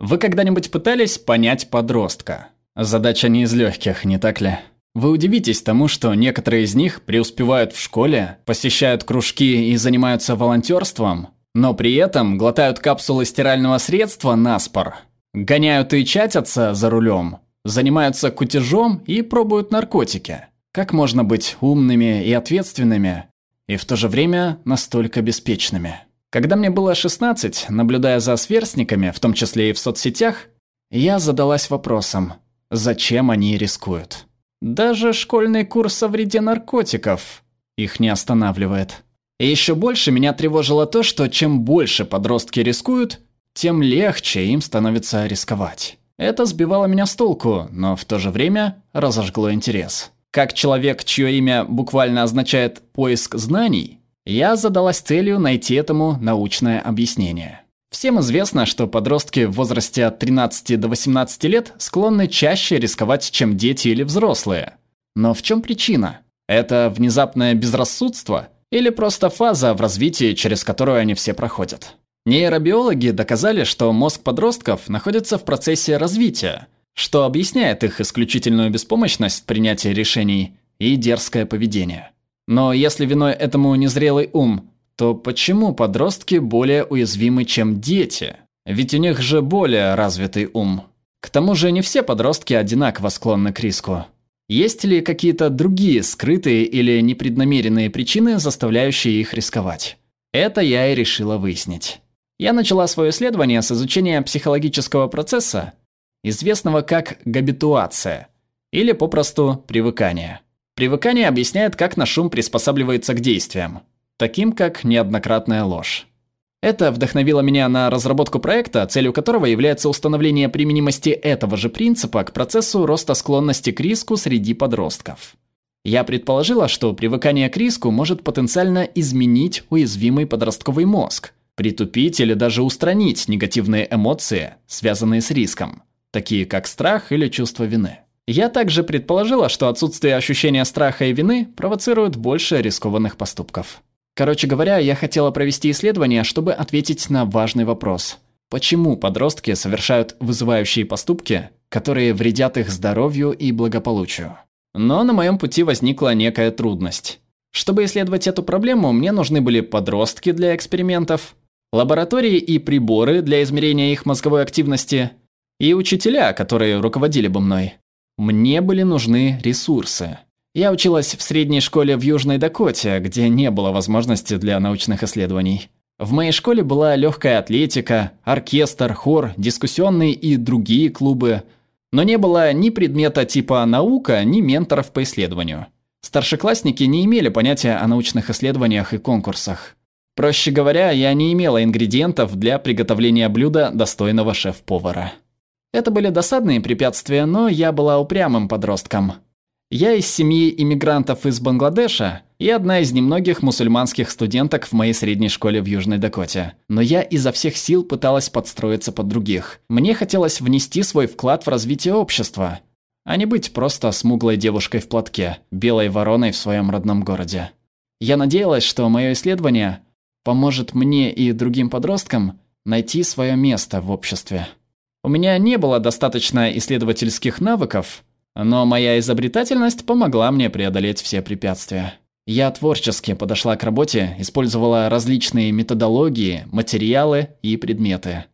Вы когда-нибудь пытались понять подростка? Задача не из легких, не так ли? Вы удивитесь тому, что некоторые из них преуспевают в школе, посещают кружки и занимаются волонтерством, но при этом глотают капсулы стирального средства на спор, гоняют и чатятся за рулем, занимаются кутежом и пробуют наркотики. Как можно быть умными и ответственными, и в то же время настолько беспечными? Когда мне было 16, наблюдая за сверстниками, в том числе и в соцсетях, я задалась вопросом, зачем они рискуют. Даже школьный курс о вреде наркотиков их не останавливает. И еще больше меня тревожило то, что чем больше подростки рискуют, тем легче им становится рисковать. Это сбивало меня с толку, но в то же время разожгло интерес. Как человек, чье имя буквально означает «поиск знаний», я задалась целью найти этому научное объяснение. Всем известно, что подростки в возрасте от 13 до 18 лет склонны чаще рисковать, чем дети или взрослые. Но в чем причина? Это внезапное безрассудство или просто фаза в развитии, через которую они все проходят? Нейробиологи доказали, что мозг подростков находится в процессе развития, что объясняет их исключительную беспомощность в принятии решений и дерзкое поведение. Но если виной этому незрелый ум, то почему подростки более уязвимы, чем дети? Ведь у них же более развитый ум. К тому же не все подростки одинаково склонны к риску. Есть ли какие-то другие скрытые или непреднамеренные причины, заставляющие их рисковать? Это я и решила выяснить. Я начала свое исследование с изучения психологического процесса, известного как габитуация, или попросту привыкание. Привыкание объясняет, как наш ум приспосабливается к действиям, таким как неоднократная ложь. Это вдохновило меня на разработку проекта, целью которого является установление применимости этого же принципа к процессу роста склонности к риску среди подростков. Я предположила, что привыкание к риску может потенциально изменить уязвимый подростковый мозг, притупить или даже устранить негативные эмоции, связанные с риском, такие как страх или чувство вины. Я также предположила, что отсутствие ощущения страха и вины провоцирует больше рискованных поступков. Короче говоря, я хотела провести исследование, чтобы ответить на важный вопрос. Почему подростки совершают вызывающие поступки, которые вредят их здоровью и благополучию? Но на моем пути возникла некая трудность. Чтобы исследовать эту проблему, мне нужны были подростки для экспериментов, лаборатории и приборы для измерения их мозговой активности, и учителя, которые руководили бы мной. Мне были нужны ресурсы. Я училась в средней школе в Южной Дакоте, где не было возможности для научных исследований. В моей школе была легкая атлетика, оркестр, хор, дискуссионные и другие клубы. Но не было ни предмета типа наука, ни менторов по исследованию. Старшеклассники не имели понятия о научных исследованиях и конкурсах. Проще говоря, я не имела ингредиентов для приготовления блюда достойного шеф-повара. Это были досадные препятствия, но я была упрямым подростком. Я из семьи иммигрантов из Бангладеша и одна из немногих мусульманских студенток в моей средней школе в Южной Дакоте. Но я изо всех сил пыталась подстроиться под других. Мне хотелось внести свой вклад в развитие общества, а не быть просто смуглой девушкой в платке, белой вороной в своем родном городе. Я надеялась, что мое исследование поможет мне и другим подросткам найти свое место в обществе. У меня не было достаточно исследовательских навыков, но моя изобретательность помогла мне преодолеть все препятствия. Я творчески подошла к работе, использовала различные методологии, материалы и предметы.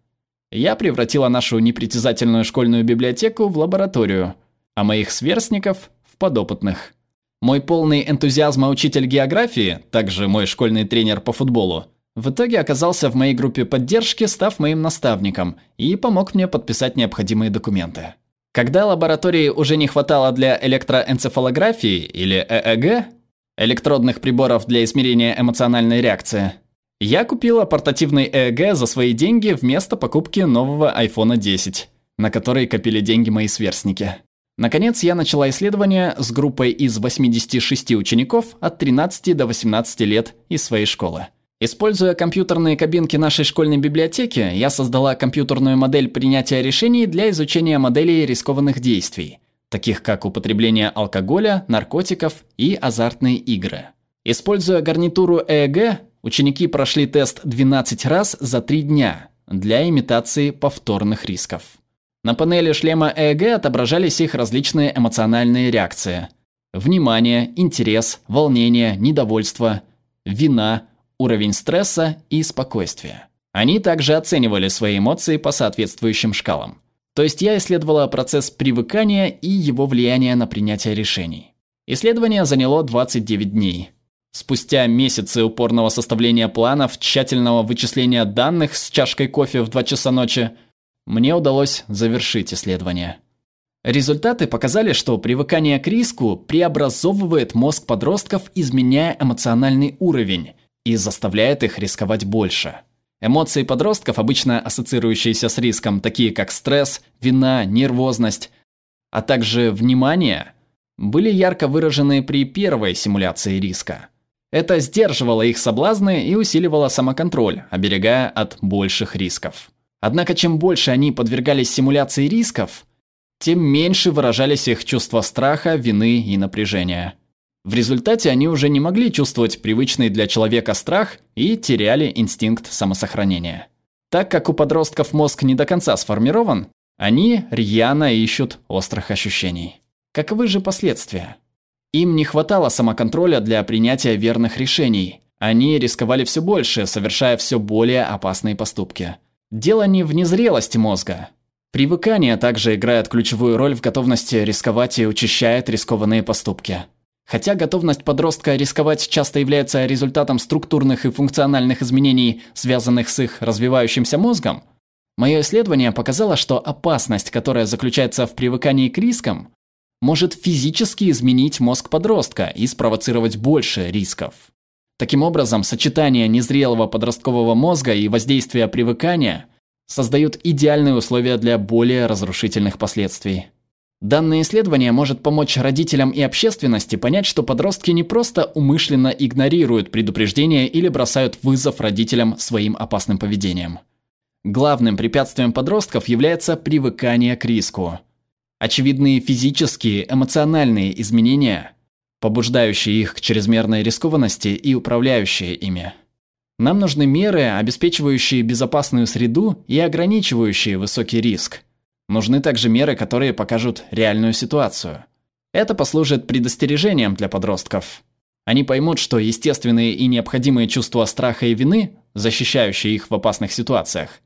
Я превратила нашу непритязательную школьную библиотеку в лабораторию, а моих сверстников – в подопытных. Мой полный энтузиазма учитель географии, также мой школьный тренер по футболу, в итоге оказался в моей группе поддержки, став моим наставником, и помог мне подписать необходимые документы. Когда лаборатории уже не хватало для электроэнцефалографии или ЭЭГ, электродных приборов для измерения эмоциональной реакции, я купила портативный ЭЭГ за свои деньги вместо покупки нового iPhone 10, на который копили деньги мои сверстники. Наконец, я начала исследование с группой из 86 учеников от 13 до 18 лет из своей школы. Используя компьютерные кабинки нашей школьной библиотеки, я создала компьютерную модель принятия решений для изучения моделей рискованных действий, таких как употребление алкоголя, наркотиков и азартные игры. Используя гарнитуру ЭЭГ, ученики прошли тест 12 раз за 3 дня, для имитации повторных рисков. На панели шлема ЭЭГ отображались их различные эмоциональные реакции. Внимание, интерес, волнение, недовольство, вина, уровень стресса и спокойствия. Они также оценивали свои эмоции по соответствующим шкалам. То есть я исследовала процесс привыкания и его влияние на принятие решений. Исследование заняло 29 дней. Спустя месяцы упорного составления планов, тщательного вычисления данных с чашкой кофе в 2 часа ночи, мне удалось завершить исследование. Результаты показали, что привыкание к риску преобразовывает мозг подростков, изменяя эмоциональный уровень и заставляет их рисковать больше. Эмоции подростков, обычно ассоциирующиеся с риском, такие как стресс, вина, нервозность, а также внимание, были ярко выражены при первой симуляции риска. Это сдерживало их соблазны и усиливало самоконтроль, оберегая от больших рисков. Однако чем больше они подвергались симуляции рисков, тем меньше выражались их чувства страха, вины и напряжения. В результате они уже не могли чувствовать привычный для человека страх и теряли инстинкт самосохранения. Так как у подростков мозг не до конца сформирован, они рьяно ищут острых ощущений. Каковы же последствия? Им не хватало самоконтроля для принятия верных решений. Они рисковали все больше, совершая все более опасные поступки. Дело не в незрелости мозга. Привыкание также играет ключевую роль в готовности рисковать и учащает рискованные поступки. Хотя готовность подростка рисковать часто является результатом структурных и функциональных изменений, связанных с их развивающимся мозгом, мое исследование показало, что опасность, которая заключается в привыкании к рискам, может физически изменить мозг подростка и спровоцировать больше рисков. Таким образом, сочетание незрелого подросткового мозга и воздействия привыкания создают идеальные условия для более разрушительных последствий. Данное исследование может помочь родителям и общественности понять, что подростки не просто умышленно игнорируют предупреждения или бросают вызов родителям своим опасным поведением. Главным препятствием подростков является привыкание к риску. Очевидные физические, эмоциональные изменения, побуждающие их к чрезмерной рискованности и управляющие ими. Нам нужны меры, обеспечивающие безопасную среду и ограничивающие высокий риск. Нужны также меры, которые покажут реальную ситуацию. Это послужит предостережением для подростков. Они поймут, что естественные и необходимые чувства страха и вины, защищающие их в опасных ситуациях,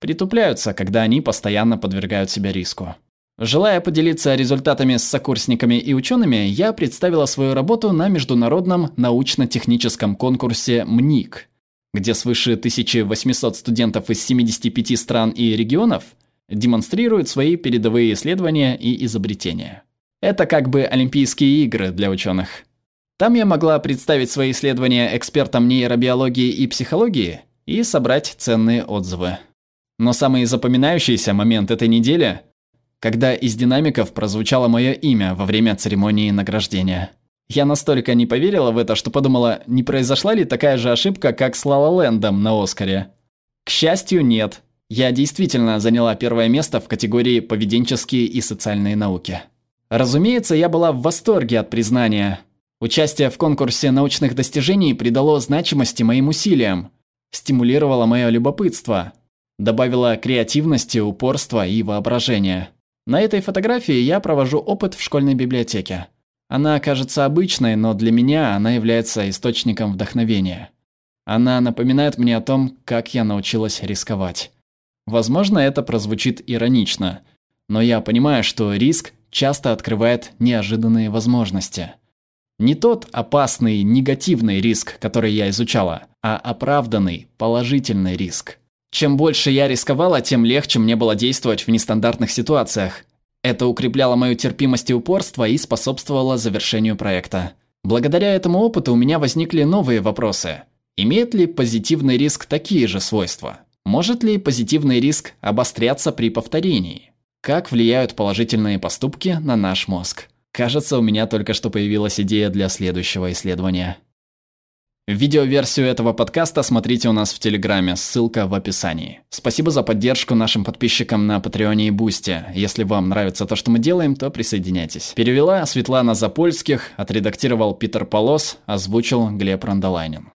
притупляются, когда они постоянно подвергают себя риску. Желая поделиться результатами с сокурсниками и учеными, я представила свою работу на международном научно-техническом конкурсе МНИК, где свыше 1800 студентов из 75 стран и регионов – демонстрируют свои передовые исследования и изобретения. Это как бы Олимпийские игры для ученых. Там я могла представить свои исследования экспертам нейробиологии и психологии и собрать ценные отзывы. Но самый запоминающийся момент этой недели, когда из динамиков прозвучало мое имя во время церемонии награждения. Я настолько не поверила в это, что подумала, не произошла ли такая же ошибка, как с Ла Лэндом на Оскаре. К счастью, нет. Я действительно заняла первое место в категории «Поведенческие и социальные науки». Разумеется, я была в восторге от признания. Участие в конкурсе научных достижений придало значимости моим усилиям, стимулировало мое любопытство, добавило креативности, упорства и воображения. На этой фотографии я провожу опыт в школьной библиотеке. Она кажется обычной, но для меня она является источником вдохновения. Она напоминает мне о том, как я научилась рисковать. Возможно, это прозвучит иронично, но я понимаю, что риск часто открывает неожиданные возможности. Не тот опасный негативный риск, который я изучала, а оправданный положительный риск. Чем больше я рисковала, тем легче мне было действовать в нестандартных ситуациях. Это укрепляло мою терпимость и упорство и способствовало завершению проекта. Благодаря этому опыту у меня возникли новые вопросы. Имеет ли позитивный риск такие же свойства? Может ли позитивный риск обостряться при повторении? Как влияют положительные поступки на наш мозг? Кажется, у меня только что появилась идея для следующего исследования. Видеоверсию этого подкаста смотрите у нас в Телеграме, ссылка в описании. Спасибо за поддержку нашим подписчикам на Патреоне и Бусте. Если вам нравится то, что мы делаем, то присоединяйтесь. Перевела Светлана Запольских, отредактировал Питер Полос, озвучил Глеб Рандолайнин.